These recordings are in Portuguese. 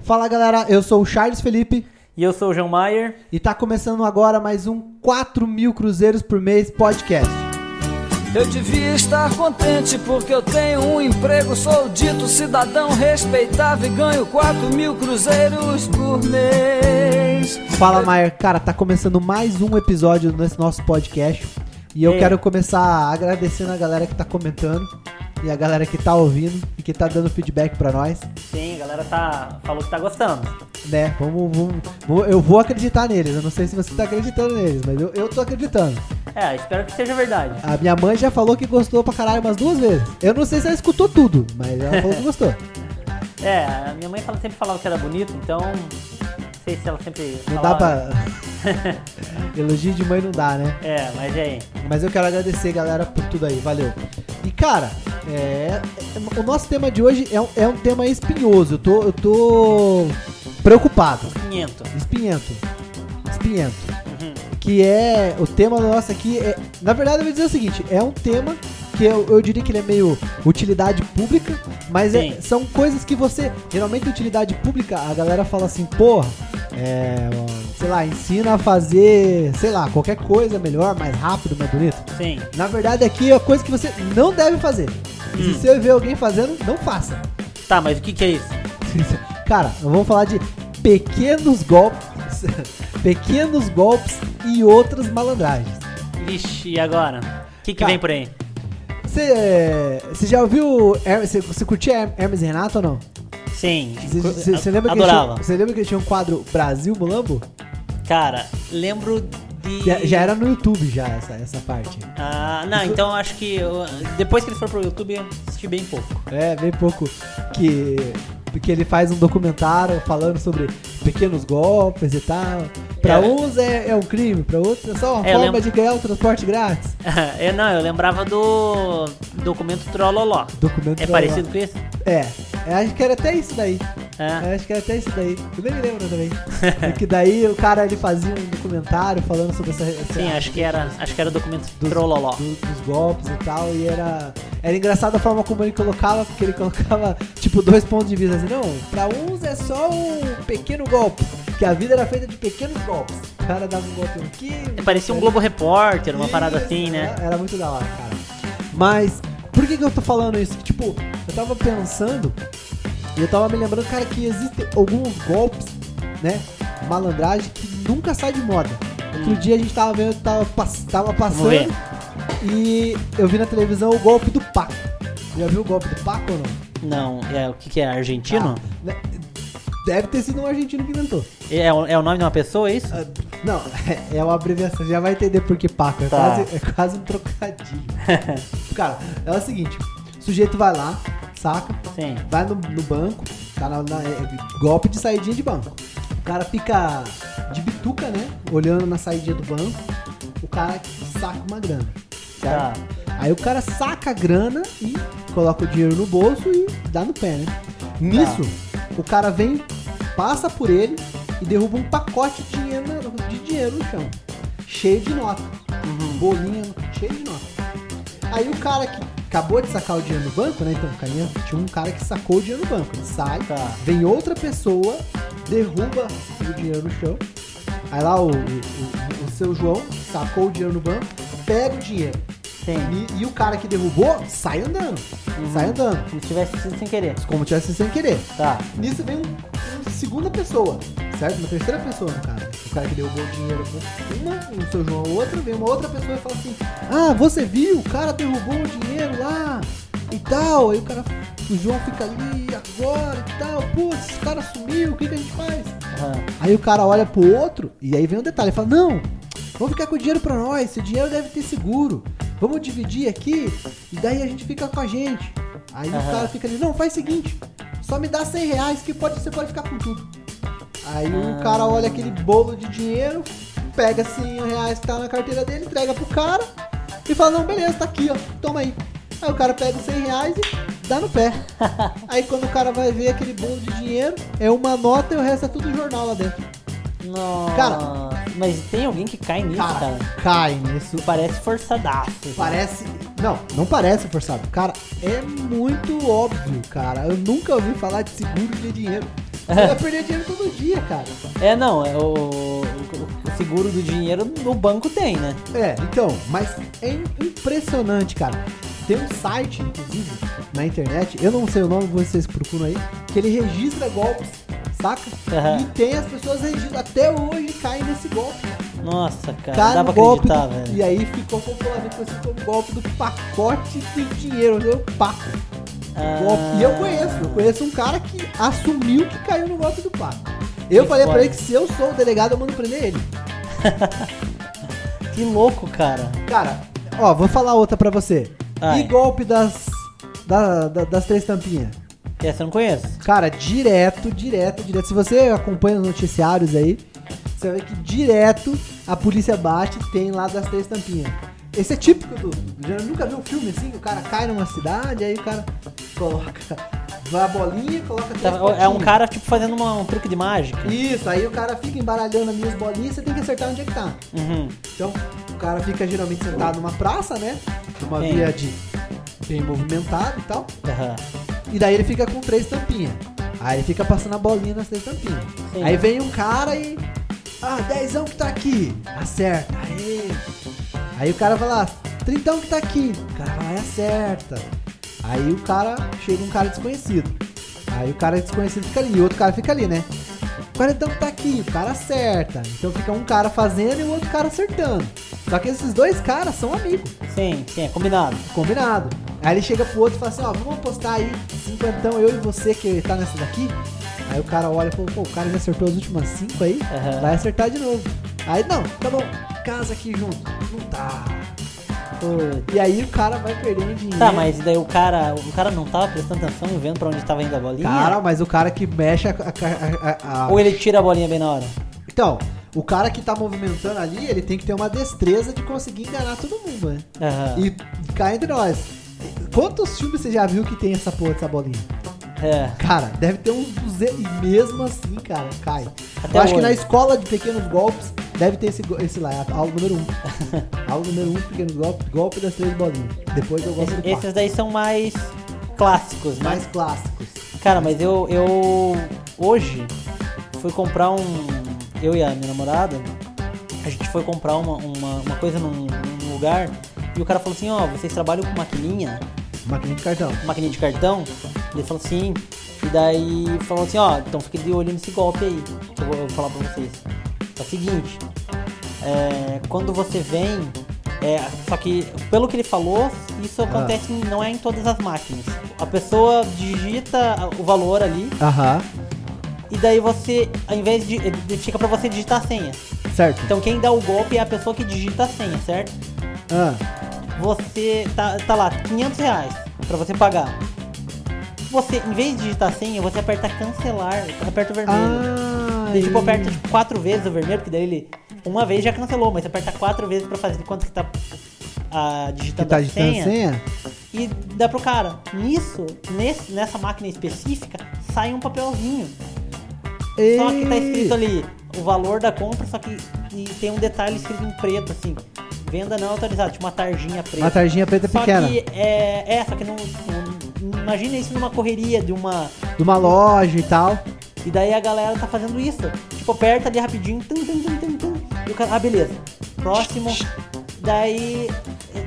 Fala galera, eu sou o Charles Felipe E eu sou o João Maier. e tá começando agora mais um 4 mil cruzeiros por mês podcast. Eu devia estar contente porque eu tenho um emprego, sou dito cidadão respeitável e ganho 4 mil cruzeiros por mês. Fala Maier, cara, tá começando mais um episódio nesse nosso podcast e eu É. quero começar agradecendo a galera que tá comentando e a galera que tá ouvindo e que tá dando feedback pra nós, Sim, a galera tá, falou que tá gostando. né? Vamos, vamos, eu vou acreditar neles, eu não sei se você tá acreditando neles, mas eu, eu tô acreditando. É, espero que seja verdade. A minha mãe já falou que gostou pra caralho umas duas vezes. Eu não sei se ela escutou tudo, mas ela falou que gostou. É, a minha mãe sempre falava que era bonito, então. Não sei se ela sempre. Não dá pra. Elogio de mãe não dá, né? É, mas aí? Mas eu quero agradecer, galera, por tudo aí. Valeu. E, cara, é, é- o nosso tema de hoje é um, é um tema espinhoso. Eu tô, eu tô preocupado. 500. Espinhento. Espinhento. Uhum. Que é. O tema nosso aqui é. Na verdade, eu vou dizer o seguinte: é um tema que eu, eu diria que ele é meio utilidade pública, mas é- são coisas que você. Geralmente, utilidade pública, a galera fala assim, porra, é. Sei lá, ensina a fazer, sei lá, qualquer coisa melhor, mais rápido, mais bonito. Sim. Na verdade, aqui é coisa que você não deve fazer. Hum. Se você vê alguém fazendo, não faça. Tá, mas o que que é isso? Cara, vamos falar de pequenos golpes, pequenos golpes e outras malandragens. Vixe, e agora? O que que Tá. vem por aí? Você você já ouviu, você curtia Her- Hermes e Renato ou não? Sim. Você lembra, que ele tinha- lembra que ele tinha um quadro Brasil Mulambo? Cara, lembro de. Já, era no YouTube já essa, essa parte. Ah, não, então acho que eu- depois que eles foram pro YouTube, eu assisti bem pouco. É, bem pouco que que ele faz um documentário falando sobre pequenos golpes e tal. Pra É. uns é, é um crime, pra outros é só uma É, forma lembro- de ganhar o transporte grátis. eu, não, eu lembrava do documento Trololó. Documento É pra- parecido com isso? É, é, acho que era até isso daí. É. É, acho que era até isso daí. Eu nem me lembro também. É que daí o cara ele fazia um documentário falando sobre essa. essa Sim, acho que era, acho que era documento dos, Trololó. do- dos golpes e tal. E era. Era engraçado a forma como ele colocava, porque ele colocava tipo dois pontos de vista assim, não, pra uns é só um pequeno golpe. Que a vida era feita de pequenos golpes. O cara dava um golpe aqui. Parecia um Globo Repórter, uma parada assim, né? Era, era muito da hora, cara. Mas, por que, que eu tô falando isso? Tipo, eu tava pensando e eu tava me lembrando, cara, que existem alguns golpes, né? Malandragem que nunca sai de moda. Outro dia a gente tava vendo, tava, pass- tava passando e eu vi na televisão o golpe do Paco. Já viu o golpe do Paco ou não? Não, é o que, que é? Argentino? Ah, né? Deve ter sido um argentino que inventou. É, o- é o nome de uma pessoa, é isso? Ah, Não, é uma abreviação, já vai entender por que Paco. É, Tá. quase, é quase um trocadilho. Cara, é o seguinte: o sujeito vai lá, saca? Sim. Vai no, no banco, tá na, na- é, golpe de saidinha de banco. O cara fica de bituca, né? Olhando na saidinha do banco. O cara saca uma grana. Tá. Aí o cara saca a grana e coloca o dinheiro no bolso e dá no pé, né? Nisso, o cara vem, passa por ele e derruba um pacote de dinheiro, na- de dinheiro no chão. Cheio de nota. Bolinha cheio de nota. Aí o cara que acabou de sacar o dinheiro no banco, né? Então, carinha, tinha um cara que sacou o dinheiro no banco. Ele sai, Tá. vem outra pessoa, derruba o dinheiro no chão. Aí lá o, o, o- o seu João sacou o dinheiro no banco, pega o dinheiro. E, e o cara que derrubou sai andando. Sai andando. Como se tivesse sido sem querer. Como tivesse sem querer. Tá. Nisso vem um, segunda pessoa, certo? Uma terceira pessoa no cara. O cara que derrubou o dinheiro uma, o seu João outra, vem uma outra pessoa e fala assim: Ah, você viu? O cara derrubou o dinheiro lá e tal. Aí o cara, o João fica ali agora e tal. Putz, esse cara sumiu, o que, que a gente faz? Aham. Aí o cara olha pro outro e aí vem um detalhe, ele fala, não, vamos ficar com o dinheiro pra nós, esse dinheiro deve ter seguro. Vamos dividir aqui e daí a gente fica com a gente. Aí o Aham. cara fica ali, não, faz o seguinte, só me dá 100 reais que pode, você pode ficar com tudo. Aí o Ah. cara olha aquele bolo de dinheiro, pega 100 reais que tá na carteira dele, entrega pro cara e fala, não, beleza, tá aqui, ó, toma aí. Aí o cara pega os 100 reais e dá no pé. Aí quando o cara vai ver aquele bolo de dinheiro, é uma nota e o resto é tudo jornal lá dentro. Nossa. Cara. Mas tem alguém que cai nisso, Cara, cara. cai nisso. Parece forçadaço. Parece. Não, não parece forçado. Cara, é muito óbvio, cara. Eu nunca ouvi falar de seguro de dinheiro. Eu ia perder dinheiro todo dia, cara. É, não, é o, o- seguro do dinheiro no banco tem, né? É, então, mas é im- impressionante, cara. Tem um site, inclusive, na internet, eu não sei o nome, vocês procuram aí, que ele registra golpes, saca? Aham. E tem as pessoas registram, até hoje caem nesse golpe. Nossa, cara, Cai não dá pra golpe acreditar, do- velho. E aí ficou popularmente conhecido como golpe do pacote de dinheiro, né? O Paco. Ah. E eu conheço, eu conheço um cara que assumiu que caiu no golpe do Paco. Eu Que falei pra foda. ele que se eu sou o delegado, eu mando prender ele. Que louco, cara. Cara, ó, vou falar outra pra você. Ai. E golpe das, da- da- das três tampinhas? Essa eu não conheço. Cara, direto, direto, direto. Se você acompanha os noticiários aí, você ver que direto a polícia bate e tem lá das três tampinhas. Esse é típico do. Já nunca viu um filme assim? O cara cai numa cidade, aí o cara coloca. Vai a bolinha, coloca três Tá- É um cara, tipo, fazendo uma- um truque de mágica. Isso, aí o cara fica embaralhando as bolinhas e você tem que acertar onde é que tá. Uhum. Então, o cara fica geralmente sentado numa praça, né? Numa Sim. via de bem movimentado e tal. Aham. E daí ele fica com três tampinhas. Aí ele fica passando a bolinha nas três tampinhas. Sim. Aí vem um cara e. Ah, dezão que tá aqui. Acerta. Aê. Aí o cara vai lá, trintão que tá aqui. O cara vai e acerta. Aí o cara. Chega um cara desconhecido. Aí o cara desconhecido fica ali. E o outro cara fica ali, né? Quarentão que tá aqui, o cara acerta. Então fica um cara fazendo e o outro cara acertando. Só que esses dois caras são amigos. Sim, sim, é combinado. Combinado. Aí ele chega pro outro e fala assim, ó, vamos apostar aí, cinquentão, eu e você que tá nessa daqui. Aí o cara olha e fala, pô, o cara já acertou as últimas cinco aí, Aham. vai acertar de novo. Aí, não, tá bom, casa aqui junto. Não tá. Putz. E aí o cara vai perdendo dinheiro. Tá, mas daí o cara, o cara não tava prestando atenção e vendo pra onde tava indo a bolinha? Cara, mas o cara que mexe a... a- a- a- Ou ele tira a bolinha bem na hora? Então, o cara que tá movimentando ali, ele tem que ter uma destreza de conseguir enganar todo mundo, né? Aham. E cá entre nós, quantos filmes você já viu que tem essa porra dessa bolinha? É. Cara, deve ter uns 200. E mesmo assim, cara, cai. Até Eu acho que na escola de pequenos golpes deve ter esse, esse lá, a aula número 1. Um. aula número 1, um, pequenos golpes, golpe das três bolinhas. Depois eu gosto do Esse- esses daí são mais clássicos, né? mais clássicos. Cara, mas eu, eu hoje fui comprar um. Eu e a minha namorada, a gente foi comprar uma, uma, uma coisa num, num lugar e o cara falou assim: Ó, vocês trabalham com maquininha, Maquininha de cartão. maquininha de cartão? Ele falou sim. E daí falou assim: Ó, então fique de olho nesse golpe aí, que eu vou, eu vou falar pra vocês. É o seguinte: é, quando você vem. É, só que, pelo que ele falou, isso acontece em- não é em todas as máquinas. A pessoa digita o valor ali Aham. e daí você, ao invés de. ele Fica pra você digitar a senha. Certo. Então quem dá o golpe é a pessoa que digita a senha, certo? Ah, Você. Tá, tá lá, 500 reais pra você pagar. Você, em vez de digitar a senha, você aperta cancelar, aperta o vermelho. ah Daí, tipo, e- aperta tipo, quatro vezes o vermelho, porque daí ele. Uma vez já cancelou, mas você aperta quatro vezes pra fazer de quanto que tá a, que digitando tá a digitando senha. senha? E dá pro cara. Nisso, nesse, nessa máquina específica, sai um papelzinho. Só que tá escrito ali o valor da compra, só que e tem um detalhe escrito em preto, assim. Venda não autorizada, tipo uma tarjinha preta. Uma tarjinha preta só pequena. que é, é, só que não- Imagina isso numa correria de uma. De uma loja e tal. E daí a galera tá fazendo isso. Tipo, aperta ali rapidinho. Tum, tum, tum, tum, tum, e o cara. Ah, beleza. Próximo. Daí.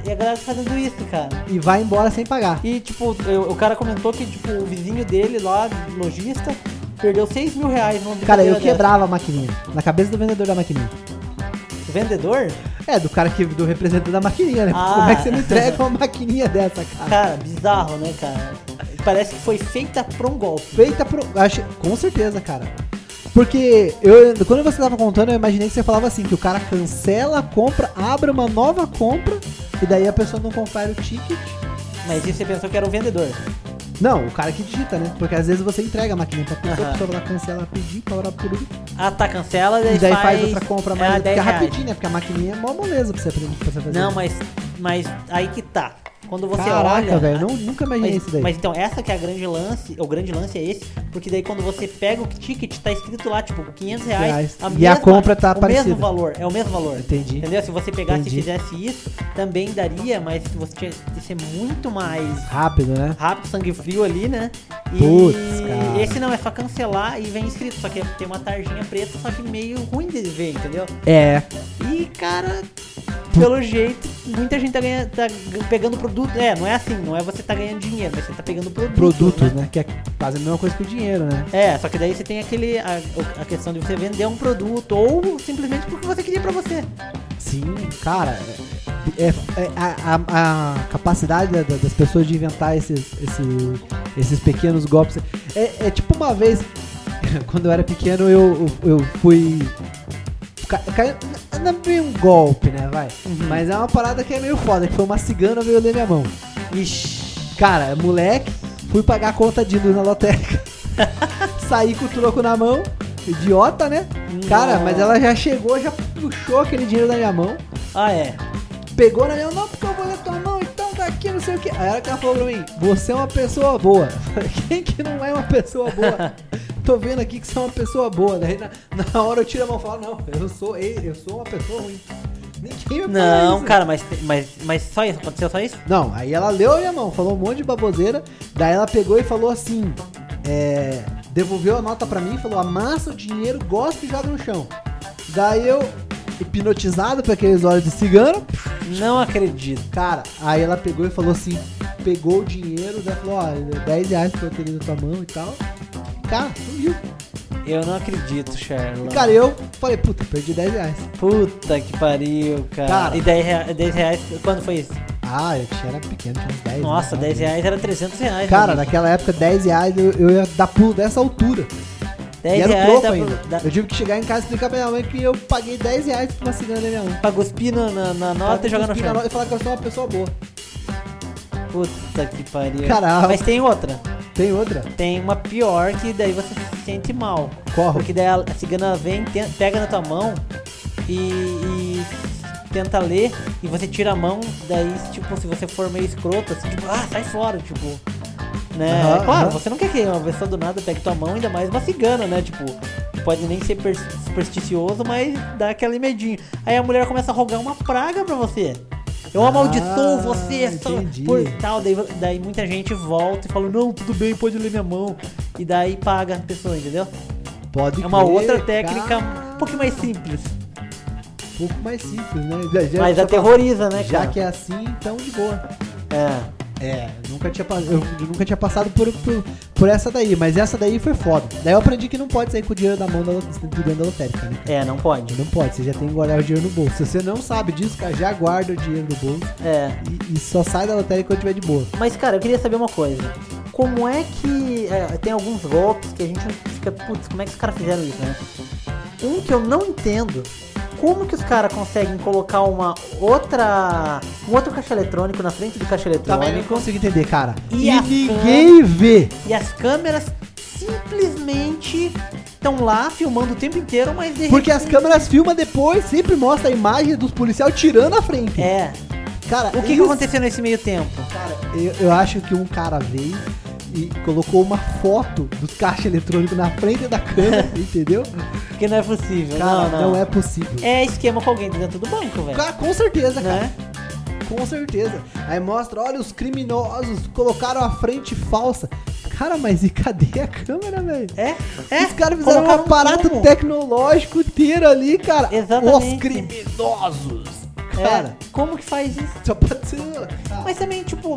E a galera tá fazendo isso, cara. E vai embora sem pagar. E, tipo, eu- o cara comentou que, tipo, o vizinho dele lá, lojista, perdeu 6 mil reais numa Cara, eu quebrava a maquininha. Na cabeça do vendedor da maquininha. dessa. Vendedor? É, do cara que do representante da maquininha, né? Ah. Como é que você me entrega uma maquininha dessa, cara? Cara, bizarro, né, cara? Parece que foi feita pra um golpe. Feita pro. Acho, com certeza, cara. Porque eu, quando você tava contando, eu imaginei que você falava assim, que o cara cancela a compra, abre uma nova compra, e daí a pessoa não confere o ticket. Mas isso você pensou que era o vendedor. Não, o cara que digita, né? Porque às vezes você entrega a maquininha pra pessoa, Aham. a pessoa ela cancela, pedir, para por último, Ah, tá, cancela, daí e daí faz, faz outra compra é, mais. a porque é 10 reais. rapidinho, né? Porque a maquininha é mó moleza pra você, pra você fazer. Não, mas, mas aí que tá. Quando você Caraca, olha. velho, não- nunca imaginei mas, isso daí. mas então, essa que é a grande lance, o grande lance é esse, porque daí quando você pega o ticket, tá escrito lá, tipo, 500 reais. Reais. E a compra tá o parecida. mesmo valor, é o mesmo valor. Entendi. Entendeu? Se você pegasse Entendi. e fizesse isso, também daria, mas você tinha que ser muito mais Rápido, né? rápido, sangue frio ali, né? E Putz, cara. esse não, é só cancelar e vem escrito, só que tem uma tarjinha preta, só que meio ruim de ver, entendeu? É. E, cara, pelo jeito, muita gente tá, ganhando, tá pegando produto. É, não é assim, não é você tá ganhando dinheiro, mas você tá pegando produto. Produtos, né? Que é quase a mesma coisa que o dinheiro, né? É, só que daí você tem aquele a, a questão de você vender um produto ou simplesmente porque você queria pra você. Sim, cara. É, é- a, a- a capacidade da- das pessoas de inventar esses, esses, esses pequenos golpes. É, é tipo uma vez, quando eu era pequeno, eu, eu fui. ca- Caiu, não é bem um golpe, né? Vai. Mas é uma parada que é meio foda, que foi uma cigana veio ler minha mão. Ixi. Cara, moleque, fui pagar a conta de luz na lotérica. Saí com o troco na mão. Idiota, né? Cara, Nossa. mas ela já chegou, já puxou aquele dinheiro da minha mão. Ah, é. Pegou na minha mão, não, porque eu vou ler tua mão, então daqui, não sei o que. Aí ela que ela falou pra mim, você é uma pessoa boa. Quem que não é uma pessoa boa? Tô vendo aqui que você é uma pessoa boa. Daí na, na hora eu tiro a mão e falo, não, eu sou, eu sou uma pessoa ruim. Ninguém Não, cara, mas, mas, mas só isso, aconteceu só isso? Não, aí ela leu a minha mão, falou um monte de baboseira. Daí ela pegou e falou assim: é, devolveu a nota pra mim, falou: amassa o dinheiro, gosta e joga no chão. Daí eu, hipnotizado por aqueles olhos de cigano, Não acredito. cara, aí ela pegou e falou assim: pegou o dinheiro, daí falou: ó, 10 reais pra eu ter na tua mão e tal. Cara, sumiu. Eu não acredito, Sherlock. cara, eu falei: puta, perdi 10 reais. Puta que pariu, cara. Cara. E 10 reais, 10 reais, quando foi isso? Ah, eu tinha, era pequeno, tinha uns 10. Nossa, né? 10 reais era 300 reais. Cara, né, naquela época, 10 reais eu, eu ia dar pulo dessa altura. 10 e era reais troco ainda. dá, Eu tive que chegar em casa e explicar pra minha mãe que eu paguei 10 reais pra uma cigana da minha mãe. pra cuspir na, na, na nota e jogar no chão. E falar que eu sou uma pessoa boa. Puta que pariu. Caralho. Mas tem outra. Tem outra? Tem uma pior que daí você se sente mal. Qual? Porque daí a cigana vem, te- pega na tua mão e, e tenta ler e você tira a mão, daí tipo, se você for meio escroto, assim, tipo, ah, sai fora, tipo. Né? Aham, claro, aham. você não quer que uma pessoa do nada pegue tua mão, ainda mais uma cigana, né? Tipo, pode nem ser per- supersticioso, mas dá aquele medinho. Aí a mulher começa a rogar uma praga pra você. Eu Ah, amaldiçoo você só entendi. por tal. Daí, daí muita gente volta e fala, não, tudo bem, pode ler minha mão. E daí paga a pessoa, entendeu? Pode É uma crer, outra técnica cara. um pouquinho mais simples. Um pouco mais simples, né? Já- já- Mas só aterroriza, né, Já cara? que é assim, então de boa. É. É, nunca tinha, eu nunca tinha passado por, por, por essa daí, mas essa daí foi foda. Daí eu aprendi que não pode sair com o dinheiro da mão da, de dentro da lotérica, né? É, não pode. Não pode, você já tem que guardar o dinheiro no bolso. Se você não sabe disso, cara, já guarda o dinheiro no bolso É. e, e só sai da lotérica quando tiver de boa. Mas, cara, eu queria saber uma coisa. Como é que. é, tem alguns golpes que a gente fica. Putz, como é que os caras fizeram isso, né? Um que eu não entendo. Como que os caras conseguem colocar uma outra. um outro caixa eletrônico na frente do caixa Também não eletrônico consigo entender, cara. E E, ninguém vê. e as câmeras simplesmente estão lá filmando o tempo inteiro, mas de Porque as repente- câmeras filmam depois, sempre mostra a imagem dos policiais tirando a frente. É. Cara, O que, que isso- aconteceu nesse meio tempo? Cara, eu, eu acho que um cara veio e colocou uma foto dos caixas eletrônicos na frente da câmera, entendeu? Porque não é possível. Cara, não, não. é possível. É esquema com alguém dentro do banco, velho. Cara, com certeza, cara. Né? Com certeza. Aí mostra, olha, os criminosos colocaram a frente falsa. Cara, mas e cadê a câmera, velho? É? É? Os caras fizeram um Colocaram aparato como? tecnológico inteiro ali, cara. Exatamente. Os criminosos. É. Cara, Como que faz isso? só pode ser. Ah, Mas também, tipo,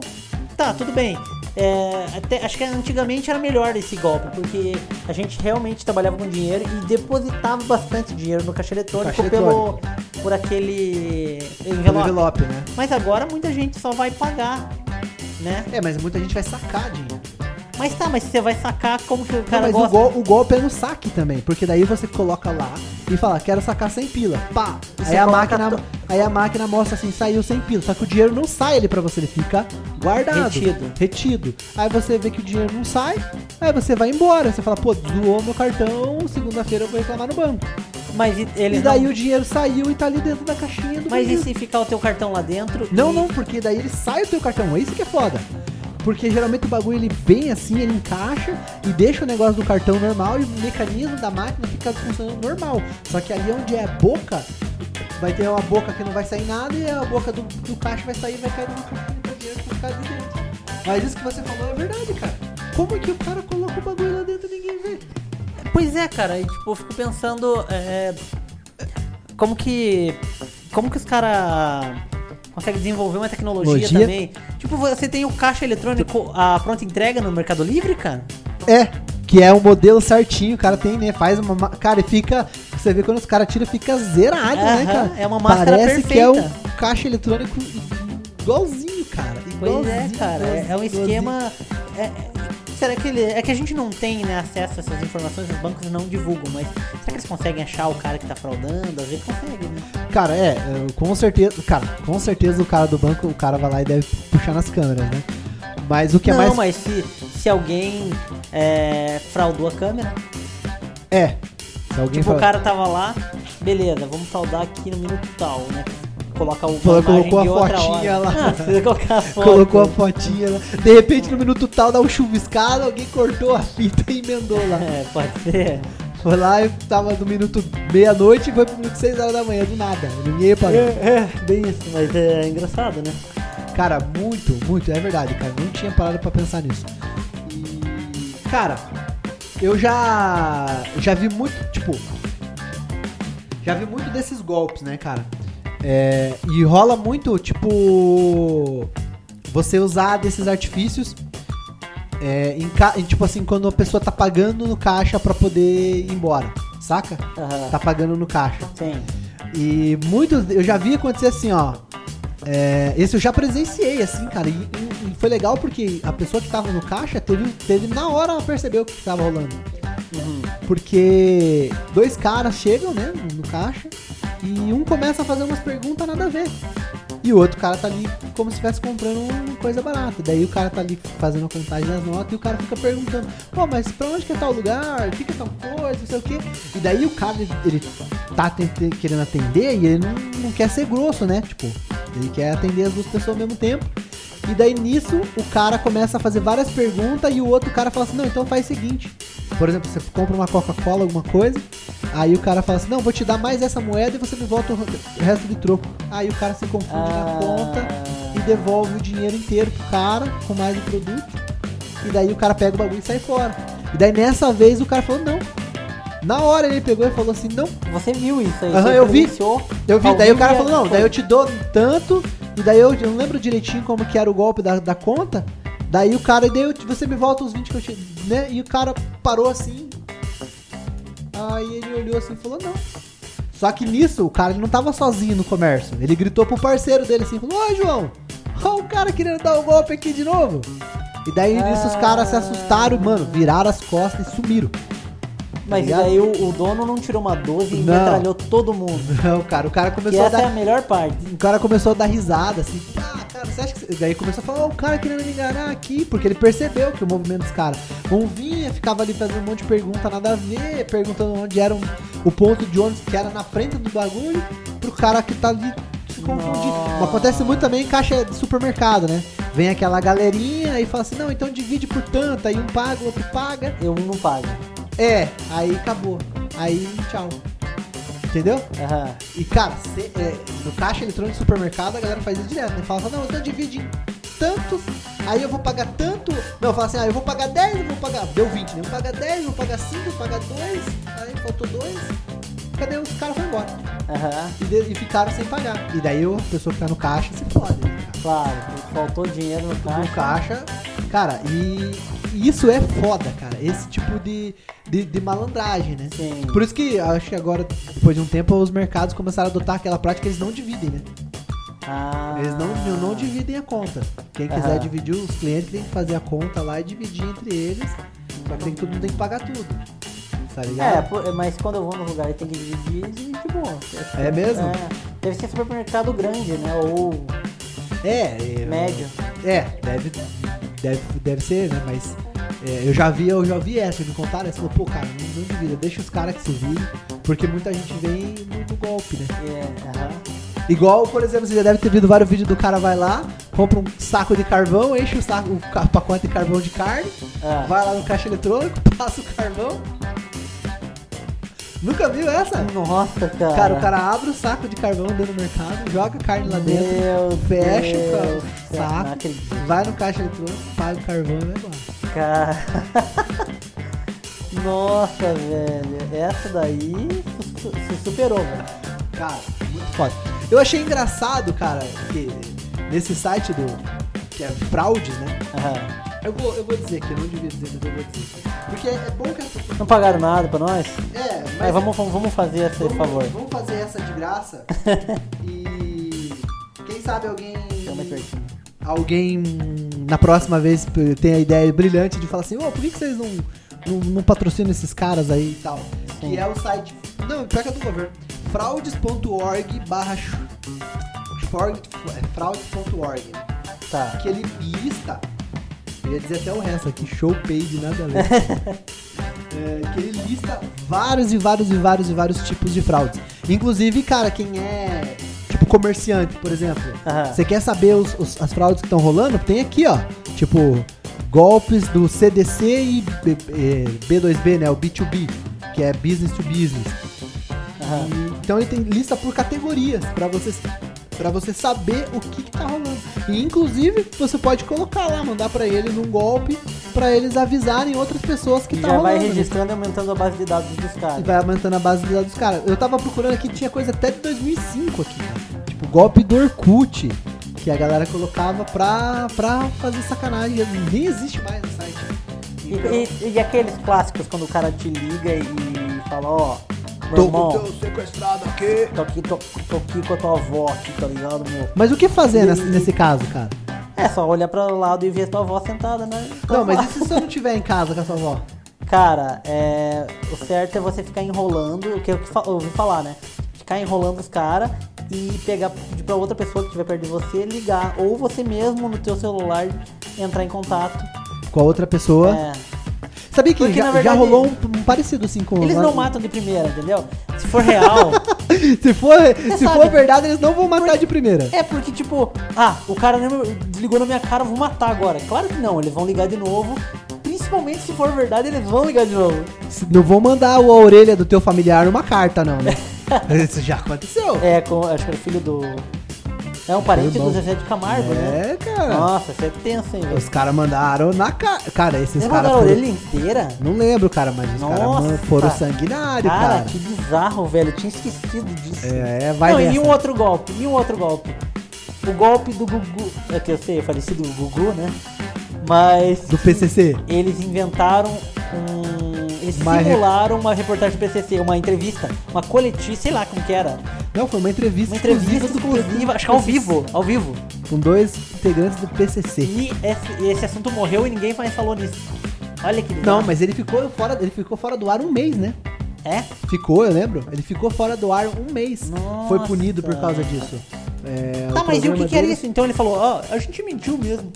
tá, tudo bem. É, até, acho que antigamente era melhor esse golpe, porque a gente realmente trabalhava com dinheiro e depositava bastante dinheiro no caixa eletrônico, caixa pelo por aquele envelope. envelope, né? Mas agora muita gente só vai pagar, né? É, mas muita gente vai sacar dinheiro. Mas tá, mas você vai sacar como que o Não, cara mas o, gosta. gol- o golpe é no saque também, porque daí você coloca lá e fala, quero sacar 100 pila. Pá! Aí a, máquina, to- aí a máquina mostra assim, saiu 100 pila. Só que o dinheiro não sai ali pra você, ele fica guardado. Retido. Retido. Aí você vê que o dinheiro não sai, aí você vai embora. Você fala, pô, zoou meu cartão, segunda-feira eu vou reclamar no banco. Mas e- ele e daí não- o dinheiro saiu e tá ali dentro da caixinha do Mas e banheiro. se ficar o teu cartão lá dentro? Não, e- não, porque daí ele sai o teu cartão. É isso que é foda. Porque geralmente o bagulho ele vem assim, ele encaixa e deixa o negócio do cartão normal e o mecanismo da máquina fica funcionando normal. Só que ali onde é a boca, vai ter uma boca que não vai sair nada e a boca do, do caixa vai sair e vai cair no caixinha do dinheiro vai ficar ali dentro. Mas isso que você falou é verdade, cara. Como que o cara coloca o bagulho lá dentro e ninguém vê? Pois é, cara, e, tipo, eu fico pensando. é, como que. Como que os caras conseguem desenvolver uma tecnologia Tecnologia. também? Tipo, você tem o caixa eletrônico, a pronta entrega no Mercado Livre, cara? É, que é o modelo certinho, o cara tem, né? Faz uma. ma- Cara, e fica. Você vê quando os caras tiram, fica zerado, né, cara? é uma máscara Parece que é um perfeita. caixa eletrônico igualzinho, cara. Pois Igualzinho, é, cara. É, é um igualzinho. esquema. é- é- será que ele. É que a gente não tem né, acesso a essas informações, os bancos não divulgam, mas será que eles conseguem achar o cara que tá fraudando? Às vezes conseguem, né? Cara, é, é, com certeza. Cara, com certeza o cara do banco, o cara vai lá e deve puxar nas câmeras, né? Mas o que é não, mais. mas se, se alguém é, fraudou a câmera, É. Se alguém tipo, o fala- cara tava lá, beleza, vamos fraudar aqui no minuto tal, né? Colocar o imagem colocou a fotinha lá. Ah, a foto. Colocou a fotinha lá. De repente, no minuto tal, dá um chuviscado, alguém cortou a fita e emendou lá. É, pode ser. Foi lá e tava no minuto meia-noite e foi pro minuto 6 horas da manhã, do nada. Ninguém parou. É, bem isso, mas é engraçado, né? Cara, muito, muito, é verdade, cara. Não tinha parado pra pensar nisso. E, cara, eu já já vi muito, tipo, já vi muito desses golpes, né, cara? É, e rola muito, tipo, você usar desses artifícios é, em, tipo assim, quando a pessoa tá pagando no caixa pra poder ir embora, saca? Aham. Tá pagando no caixa. Sim. E muitos, eu já vi acontecer assim, ó. É, esse eu já presenciei, assim, cara. E, e- foi legal porque a pessoa que tava no caixa teve, teve na hora percebeu o que tava rolando. Uhum. Porque dois caras chegam, né, no caixa, e um começa a fazer umas perguntas nada a ver. E o outro cara tá ali como se estivesse comprando uma coisa barata. Daí o cara tá ali fazendo a contagem das notas e o cara fica perguntando: Pô, mas pra onde que é tal lugar? O que que é tal coisa? Não sei o quê. E daí o cara, ele, tá querendo atender e ele não, não quer ser grosso, né? Tipo, ele quer atender as duas pessoas ao mesmo tempo. E daí nisso o cara começa a fazer várias perguntas e o outro cara fala assim: Não, então faz o seguinte. Por exemplo, você compra uma Coca-Cola, alguma coisa. Aí o cara fala assim: Não, vou te dar mais essa moeda e você me volta o resto de troco. Aí o cara se confunde na Ah. conta e devolve o dinheiro inteiro pro cara com mais o produto. E daí o cara pega o bagulho e sai fora. E daí nessa vez o cara falou: Não. Na hora ele pegou e falou assim: Não, Você viu isso aí? Aham, você eu vi. eu vi, daí o cara falou, não, daí eu te dou tanto, e daí eu, não lembro direitinho como que era o golpe da, da conta. Daí o cara, daí eu- você me volta os 20 que eu te. né? E o cara parou assim. Aí ele olhou assim e falou, não. Só que nisso, o cara ele não tava sozinho no comércio. Ele gritou pro parceiro dele assim, falou, ô João, ó o cara querendo dar o golpe aqui de novo. E daí nisso os caras se assustaram, mano, viraram as costas e sumiram. Mas ligado? daí o, o dono não tirou uma 12 e Não. metralhou todo mundo. Não, cara, o cara E começou a essa é a dar. melhor parte. O cara começou a dar risada, assim, ah, cara, você acha que. você-" Daí começou a falar, ó, o cara querendo me enganar aqui, porque ele percebeu que o movimento dos caras. Um vinha, ficava ali fazendo um monte de pergunta, nada a ver, perguntando onde era um- o ponto de ônibus que era na frente do bagulho, pro cara que tá ali se confundir. Nossa. Acontece muito também em caixa de supermercado, né? Vem aquela galerinha e fala assim, não, então divide por tanto, aí um paga, o outro paga. Eu não pago. É, aí acabou. Aí, tchau. Entendeu? Aham. E cara, cê- é, no caixa eletrônico do supermercado a galera faz isso direto, né? Fala, não, então divide em tantos, aí eu vou pagar tanto. Não, fala assim, ah, eu vou pagar 10, eu vou pagar. Deu 20, né? Eu vou pagar 10, eu vou pagar 5, eu vou pagar 2, aí faltou 2. Cadê os caras foram embora? Aham. E, de- e ficaram sem pagar. E daí a pessoa que tá no caixa se fode. né, cara? Claro, faltou dinheiro no no caixa. caixa. Cara, e e isso é foda, cara. Esse tipo de, de, de malandragem, né? Sim. Por isso que acho que agora, depois de um tempo, os mercados começaram a adotar aquela prática que eles não dividem, né? Ah. Eles não, não dividem a conta. Quem quiser Aham. dividir, os clientes têm que fazer a conta lá e dividir entre eles. Só que tem, todo mundo tem que pagar tudo. Tá É, ligado? pô, mas quando eu vou no lugar e tem que dividir, divide de boa. É mesmo? É. Deve ser supermercado grande, né? Ou É, é, médio. É, deve, deve, deve ser, né? Mas É, eu já vi, eu já vi essa, me contaram essa, falou, pô, cara, não, não duvida, deixa os caras que se virem, porque muita gente vem no, no golpe, né? É, aham. Igual, por exemplo, você já deve ter visto vários vídeos do cara vai lá, compra um saco de carvão, enche o, saco, o pacote de carvão de carne, Ah. vai lá no caixa eletrônico, passa o carvão. Nunca viu essa? Nossa, cara. Cara, o cara abre o saco de carvão dentro do mercado, joga carne lá dentro, Meu fecha o Deus, não saco, vai no caixa eletrônico, paga o carvão e vai embora. Cara. Nossa, velho. Essa daí se superou, velho. Cara, muito foda. Eu achei engraçado, cara, que nesse site do. que é fraudes, né? Aham. Eu vou, eu vou dizer aqui, eu não devia dizer, mas eu vou dizer. Porque é, é bom que pessoas. Não pagaram nada pra nós? É, mas. Vamos, vamos fazer esse vamos, favor. vamos fazer essa de graça. e. Quem sabe alguém. Chama pertinho. Alguém na próxima vez tem a ideia brilhante de falar assim: ô, por que, que vocês não, não, não patrocinam esses caras aí e tal? Sim. Que é o site. Não, pior que é do governo. fraudes.org barra. é, fraudes.org Tá. que ele lista. Eu ia dizer até o resto aqui, show page, nada a ver. É, que ele lista vários e vários e vários e vários tipos de fraudes. Inclusive, cara, quem é tipo comerciante, por exemplo, você quer saber os- os- as fraudes que estão rolando? Tem aqui, ó. Tipo, golpes do CDC e B- eh, B2B, né? O B2B, que é business to business. E- então ele tem lista por categorias pra você para você saber o que, que tá rolando. E inclusive você pode colocar lá, mandar pra eles um golpe pra eles avisarem outras pessoas que E tá já vai rolando. né? registrando e aumentando a base de dados dos E caras. vai aumentando a base de dados dos caras. Eu tava procurando aqui, tinha coisa até de 2005 aqui. cara. Tipo, golpe do Orkut, que a galera colocava pra, pra fazer sacanagem. Nem existe mais no site. E, e- e aqueles clássicos quando o cara te liga e fala, ó, meu tô irmão, com sequestrado aqui. tô aqui, tô, tô aqui com a tua avó aqui, tá ligado, meu? Mas o que fazer nesse, nesse caso, cara? É só olhar pra lado e ver tua avó sentada, né? Não, mas e se você não tiver em casa com a sua avó? Cara, é, o certo é você ficar enrolando, o que eu fa- ouvi falar, né? Ficar enrolando os caras e pegar pedir pra outra pessoa que estiver perto de você ligar. Ou você mesmo no teu celular entrar em contato. Com a outra pessoa. É. Sabia que Porque, já, verdade, já rolou um, um parecido assim com Eles não matam de primeira, entendeu? Se for real. se for, se sabe. for verdade, eles não vão matar de primeira. é porque, tipo, ah, o cara desligou na minha cara, eu vou matar agora. Claro que não, eles vão ligar de novo. Principalmente se for verdade, eles vão ligar de novo. Não vão mandar a orelha do teu familiar numa carta, não, né? Isso já aconteceu. É, com, acho que era filho do. É um parente do Zezé de Camargo, né? É, cara. Nossa, isso é tenso, hein, velho. Os caras mandaram na cara. Cara, esses caras mandaram a orelha inteira? Não lembro, cara, mas os caras foram sanguinários, Cara, cara. que bizarro, velho. Eu tinha esquecido disso. É, vai Não, nessa. e um outro golpe, e um outro golpe. O golpe do Gugu. É que eu sei, é falecido Gugu, né? Mas Do PCC. eles inventaram um. Eles simularam uma reportagem do PCC, uma entrevista, uma coletiva, sei lá como que era. Não, foi uma entrevista Uma entrevista exclusiva acho que ao vivo, ao vivo. Com dois integrantes do PCC. E esse, esse assunto morreu e ninguém mais falou nisso. Olha que Não, bizarro. mas ele ficou fora, ele ficou fora do ar um mês, né? É? Ficou, eu lembro. Ele ficou fora do ar um mês. Nossa. Foi punido por causa disso. É, Tá, mas e o que, que era isso? Então ele falou, ó, a gente mentiu mesmo.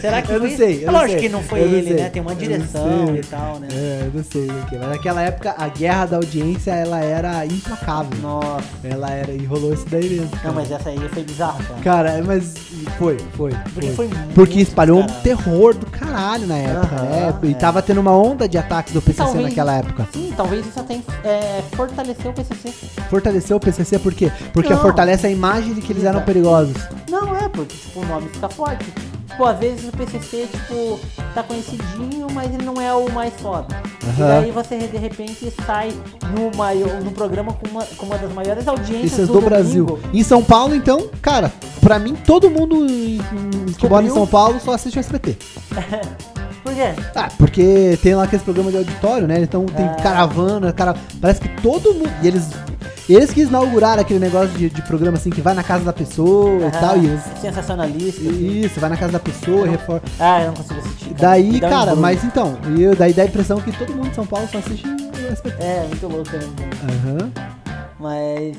Será que Eu foi não sei. Eu É não lógico sei, que não foi eu não ele, sei, né? Tem uma não direção e tal, né? É, eu não sei o que. Mas naquela época a guerra da audiência ela era implacável. Nossa. Ela era. E rolou isso daí mesmo. Não, cara. mas essa aí foi bizarra, cara. Cara, mas foi, foi. Porque foi muito Porque espalhou um terror do caralho na época, Aham, né? E é. tava tendo uma onda de ataques do PCC Talvez- naquela época. Sim, talvez isso até é, fortaleceu o PCC. Fortaleceu o PCC por quê? Porque Não. fortalece a imagem de que eles eram perigosos. Não, é, porque tipo, o nome fica forte. Tipo, às vezes o PCC, tipo, tá conhecidinho, mas ele não é o mais foda. E Aham. daí você, de repente, sai no, maior, no programa com uma, com uma das maiores audiências é do, do Brasil. domingo. Em São Paulo, então, cara, pra mim, todo mundo em- em- que mora em. São Paulo só assiste o SBT. Por quê? Ah, porque tem lá aqueles programas de auditório, né? Então tem Ah. caravana, cara. Parece que todo mundo. E eles. Eles que inauguraram aquele negócio de, de programa assim que vai na casa da pessoa e Aham, tal. E eles, Sensacionalista. isso, vai na casa da pessoa, não- reforma. Ah, eu não consigo assistir. cara. Daí, um cara, embrulho. mas então, e eu, daí dá a impressão que todo mundo em São Paulo só assiste SBT. É, muito louco, né? Aham. Mas.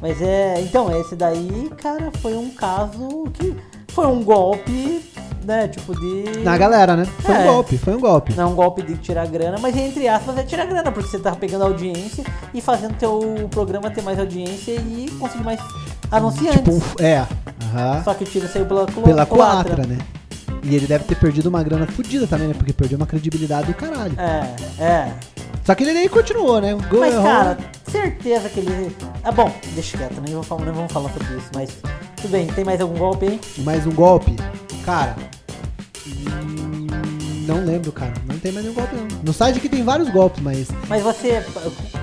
Mas é. Então, esse daí, cara, foi um caso que. Foi um golpe né, tipo de... Na galera, né? Foi É. um golpe, foi um golpe. Não é um golpe de tirar grana, mas entre aspas é tirar grana, porque você tá pegando audiência e fazendo teu programa ter mais audiência e conseguir mais anunciantes. Tipo, é. Aham. Só que o tiro saiu pela, Pela culatra. né? E ele deve ter perdido uma grana fodida também, né? Porque perdeu uma credibilidade do caralho. É, é. Só que ele nem continuou, né? O gol Mas, cara, certeza que ele. Ah, bom, deixa quieto, nem, vou falar, nem vamos falar sobre isso, mas. Tudo bem, tem mais algum golpe aí? Mais um golpe? Cara. hum, Não lembro, cara. Não tem mais nenhum golpe, não. No site aqui tem vários golpes, mas. Mas você.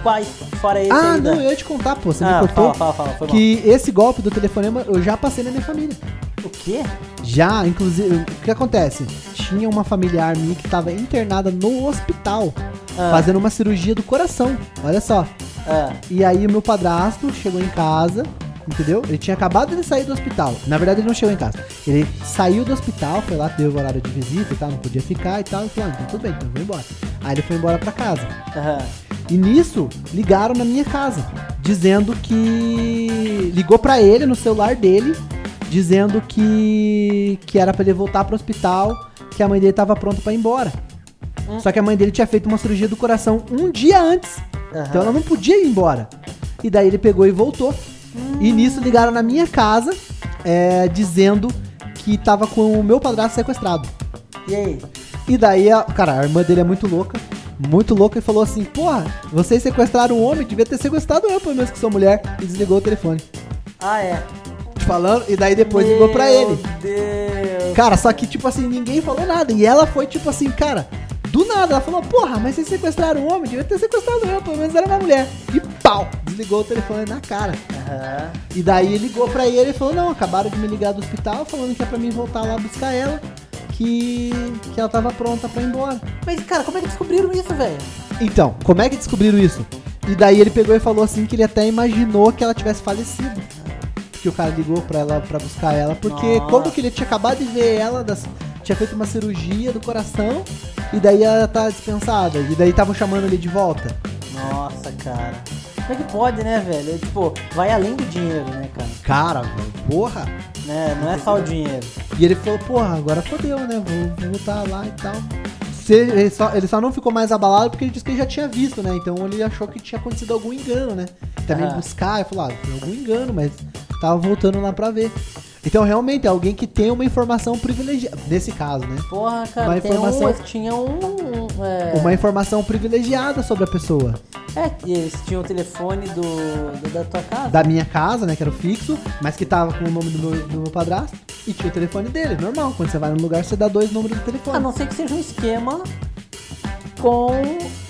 Quais? Fora esse ah, ainda? não, eu ia te contar, pô. Você ah, me cortou. fala, fala, fala, que esse golpe do telefonema eu já passei na minha família. O quê? Já, inclusive, o que acontece? Tinha uma familiar minha que tava internada no hospital, Ah. fazendo uma cirurgia do coração. Olha só. Ah, E aí o meu padrasto chegou em casa, entendeu? Ele tinha acabado de sair do hospital. Na verdade, ele não chegou em casa. Ele saiu do hospital, foi lá, deu o horário de visita e tal, não podia ficar e tal. E falou, ah, então tudo bem, então eu vou embora. Aí ele foi embora pra casa. aham. E nisso, ligaram na minha casa, dizendo que. Ligou pra ele no celular dele, dizendo que. que era pra ele voltar pro hospital, que a mãe dele tava pronta pra ir embora. Só que a mãe dele tinha feito uma cirurgia do coração um dia antes. Aham. Então ela não podia ir embora. E daí ele pegou e voltou. E nisso ligaram na minha casa, é, dizendo que tava com o meu padrasto sequestrado. E aí? E daí, a, cara, a irmã dele é muito louca. Muito louca e falou assim: Porra, vocês sequestraram um homem, devia ter sequestrado eu, pelo menos que sou mulher. E desligou o telefone. Ah, é. Falando, e daí depois ligou pra ele. Meu Deus. Cara, só que, tipo assim, ninguém falou nada. E ela foi, tipo assim, cara, do nada. Ela falou: Porra, mas vocês sequestraram um homem, devia ter sequestrado eu, pelo menos era uma mulher. E pau! Desligou o telefone na cara. Aham. E daí ligou pra ele e falou: Não, acabaram de me ligar do hospital falando que é pra mim voltar lá buscar ela. Que, que ela tava pronta pra ir embora. Mas, cara, como é que descobriram isso, velho? Então, como é que descobriram isso? E daí ele pegou e falou assim que ele até imaginou que ela tivesse falecido. Que o cara ligou pra ela para buscar ela, porque Nossa. como que ele tinha acabado de ver ela, das- tinha feito uma cirurgia do coração, e daí ela tá dispensada. E daí estavam chamando ele de volta. Nossa, cara. Como é que pode, né, velho? Tipo, vai além do dinheiro, né, cara? Cara, velho, porra. Né? Não é só o dinheiro. E ele falou, porra, agora fodeu, né? Vou, voltar lá e tal. Ele, ele só, ele só não ficou mais abalado porque ele disse que ele já tinha visto, né? Então ele achou que tinha acontecido algum engano, né? Também Ah. buscar, e falou, ah, foi algum engano, mas tava voltando lá pra ver. Então realmente é alguém que tem uma informação privilegiada. Nesse caso, né? Porra, cara, Uma informação- um, tinha um. um, é, Uma informação privilegiada sobre a pessoa. É, eles tinham o telefone do, do- da tua casa. Da minha casa, né? Que era o fixo, mas que tava com o nome do meu, do meu padrasto. E tinha o telefone dele, normal. Quando você vai num lugar, você dá dois números do telefone. A não ser que seja um esquema com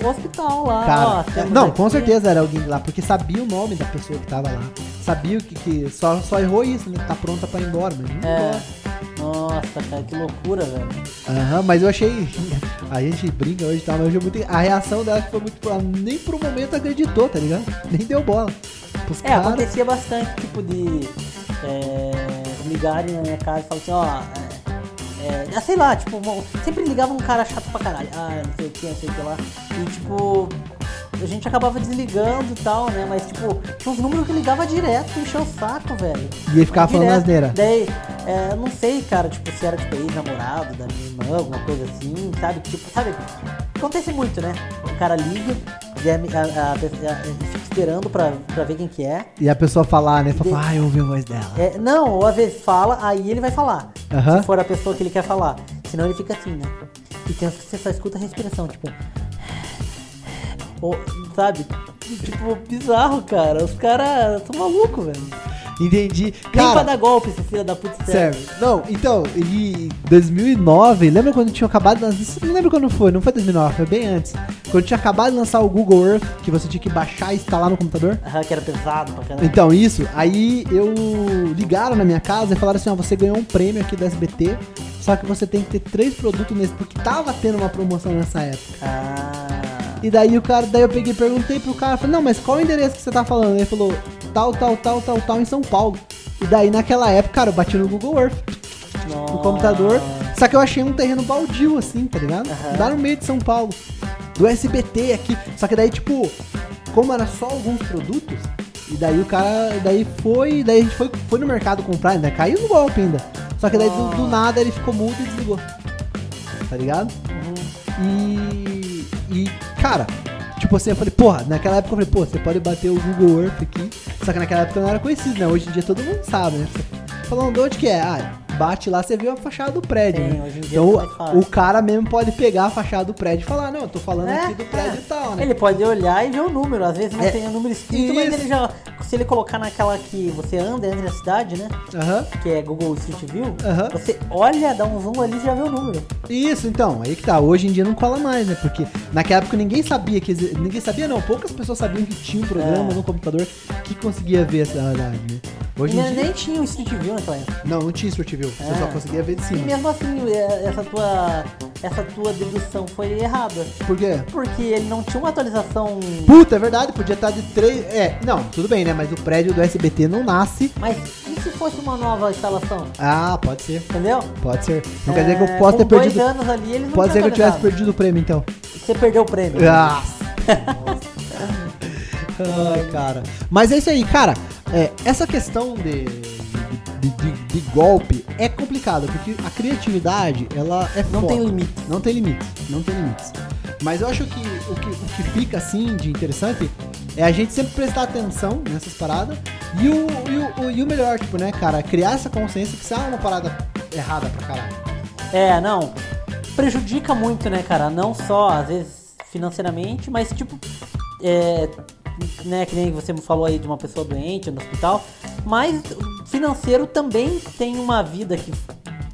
o hospital lá. Cara, ó, não, com certeza era alguém lá, porque sabia o nome da pessoa que tava lá. Sabia que, que só, só errou isso, né? Tá pronta pra ir embora, mas não É. embora. Nossa, cara, que loucura, velho. Aham, mas eu achei. A gente brinca hoje e tal, mas eu muito. A reação dela foi muito. Ela nem por um momento acreditou, tá ligado? Nem deu bola. Os É, caras. acontecia bastante, tipo, de é, ligarem na minha casa e falar assim, ó. É, é, sei lá, tipo, sempre ligava um cara pra caralho. Ah, não sei o que, não sei o que lá. E tipo, a gente acabava desligando e tal, né? Mas tipo, tinha uns números que ligava direto, encheu o saco, velho. E ele ficava falando Direto. asneira. Daí, é, não sei, cara, tipo, se era tipo ex-namorado da minha irmã, alguma coisa assim, sabe? Tipo, sabe? Acontece muito, né? O cara liga, e a, a, a, fica esperando pra, pra ver quem que é. E a pessoa falar, né? Fala, ah, eu ouvi a voz dela. É, não, ou às vezes fala, aí ele vai falar. Aham. Se for a pessoa que ele quer falar. Senão ele fica assim, né? E tem que você só escuta a respiração, tipo. Ou, sabe? Tipo, bizarro, cara. Os caras são malucos, velho. Entendi. Nem pra Cara, dar golpe, esse filho da puta serve. serve. Não, então, em 2009, lembra quando tinha acabado de lançar? Não lembro quando foi, não foi 2009, foi bem antes. Quando tinha acabado de lançar o Google Earth, que você tinha que baixar e instalar no computador. Aham, que era pesado pra caramba. Então, isso, aí eu ligaram na minha casa e falaram assim, ó, você ganhou um prêmio aqui da SBT, só que você tem que ter três produtos nesse, porque tava tendo uma promoção nessa época. Ah. E daí o cara, daí eu peguei e perguntei pro cara, falei, não, mas qual o endereço que você tá falando? Ele falou, tal, tal, tal, tal, tal, em São Paulo. E daí naquela época, cara, eu bati no Google Earth, no computador, só que eu achei um terreno baldio, assim, tá ligado? Aham. Lá no meio de São Paulo. Do SBT aqui. Só que daí, tipo, como era só alguns produtos, e daí o cara, daí foi, daí a gente foi, foi no mercado comprar, ainda caiu no golpe ainda. Só que daí do, do nada ele ficou mudo e desligou. Tá ligado? E. E, cara, tipo assim, eu falei, porra, naquela época eu falei, pô, você pode bater o Google Earth aqui. Só que naquela época não era conhecido, né? Hoje em dia todo mundo sabe, né? Falando de onde que é? Ah, bate lá, você viu a fachada do prédio. Né? hoje em dia Então é o, cara mesmo pode pegar a fachada do prédio e falar, não, eu tô falando É, aqui do prédio é. e tal, né? Ele pode olhar e ver o número. Às vezes não É. tem o número escrito, mas Isso. ele já. Se ele colocar naquela que você anda entre a cidade, né? Que é Google Street View, você olha, dá um zoom ali e já vê o número. Isso, então, aí que tá. Hoje em dia não cola mais, né? Porque naquela época ninguém sabia que ninguém sabia não, poucas pessoas sabiam que tinha um programa É. no computador que conseguia ver essa realidade, né? Hoje em Nem, dia nem tinha o Street View naquela época. não, não tinha Street View, você É. só conseguia ver de E cima. mesmo assim, é, essa tua, essa tua dedução foi errada. Por quê? Porque ele não tinha uma atualização. Puta, é verdade, podia estar de três. É, não, tudo bem, né? Mas o prédio do SBT não nasce. Mas e se fosse uma nova instalação? Ah, pode ser. Entendeu? Pode ser. Não quer dizer que eu É, posso ter com dois perdido. anos ali, eles não Pode ser que eu tivesse perdido o prêmio, então. Você perdeu o prêmio. Ah. Ai, cara. Mas é isso aí, cara. É, essa questão de, de, de- de golpe é complicada, porque a criatividade, ela é Não foda. tem limite. Não tem limites, não tem limites. Mas eu acho que o que, o que fica assim de interessante é a gente sempre prestar atenção nessas paradas e o, e o, e o melhor, tipo, né, cara, criar essa consciência que se há uma parada errada pra caralho. É, não. Prejudica muito, né, cara? Não só, às vezes, financeiramente, mas tipo. É, né, que nem você falou aí de uma pessoa doente no hospital. Mas financeiro também tem uma vida que,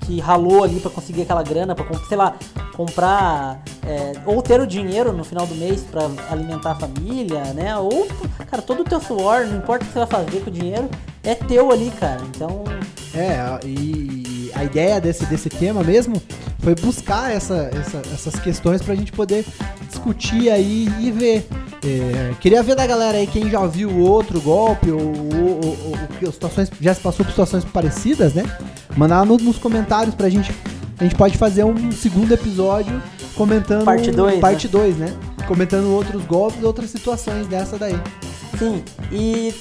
que ralou ali pra conseguir aquela grana, comp- sei lá, comprar. é, ou ter o dinheiro no final do mês pra alimentar a família, né? Ou, cara, todo o teu suor, não importa o que você vai fazer com o dinheiro, é teu ali, cara. Então. É, e a ideia desse, desse tema mesmo foi buscar essa, essa- essas questões pra gente poder discutir aí e ver. É, queria ver da galera aí quem já viu outro golpe ou, ou, ou- ou situações, já se passou por situações parecidas, né? Mandar no- nos comentários pra gente. A gente pode fazer um segundo episódio comentando. Parte dois, Parte 2, né? Comentando outros golpes, outras situações dessa daí. Sim, e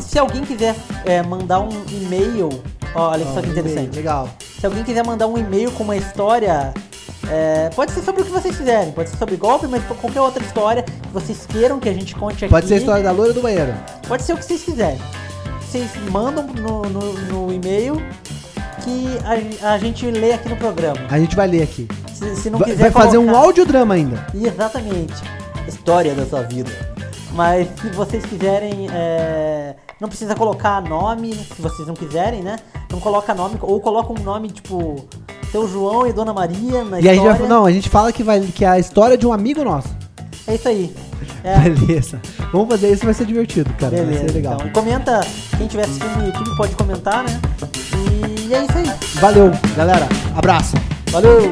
se alguém quiser é, mandar um e-mail, olha só que interessante. Legal. Se alguém quiser mandar um e-mail com uma história, é, pode ser sobre o que vocês quiserem, pode ser sobre golpe, mas qualquer outra história que vocês queiram que a gente conte aqui. Pode ser a história da loira do banheiro. Pode ser o que vocês quiserem. Vocês mandam no, no- no e-mail que a, a gente lê aqui no programa. A gente vai ler aqui. Se, se não Vai, quiser vai fazer um colocar- audiodrama ainda. Exatamente. História da sua vida. Mas se vocês quiserem. é, Não precisa colocar nome, se vocês não quiserem, né? Não coloca nome, ou coloca um nome tipo Seu João e Dona Maria na E a gente história. vai, não, a gente fala que, vai, que é a história de um amigo nosso. É isso aí. É, Beleza. Vamos fazer isso, vai ser divertido, cara. vai beleza. ser legal. Então, comenta. Quem estiver assistindo no YouTube pode comentar, né? E é isso aí. Valeu, galera. Abraço. Valeu!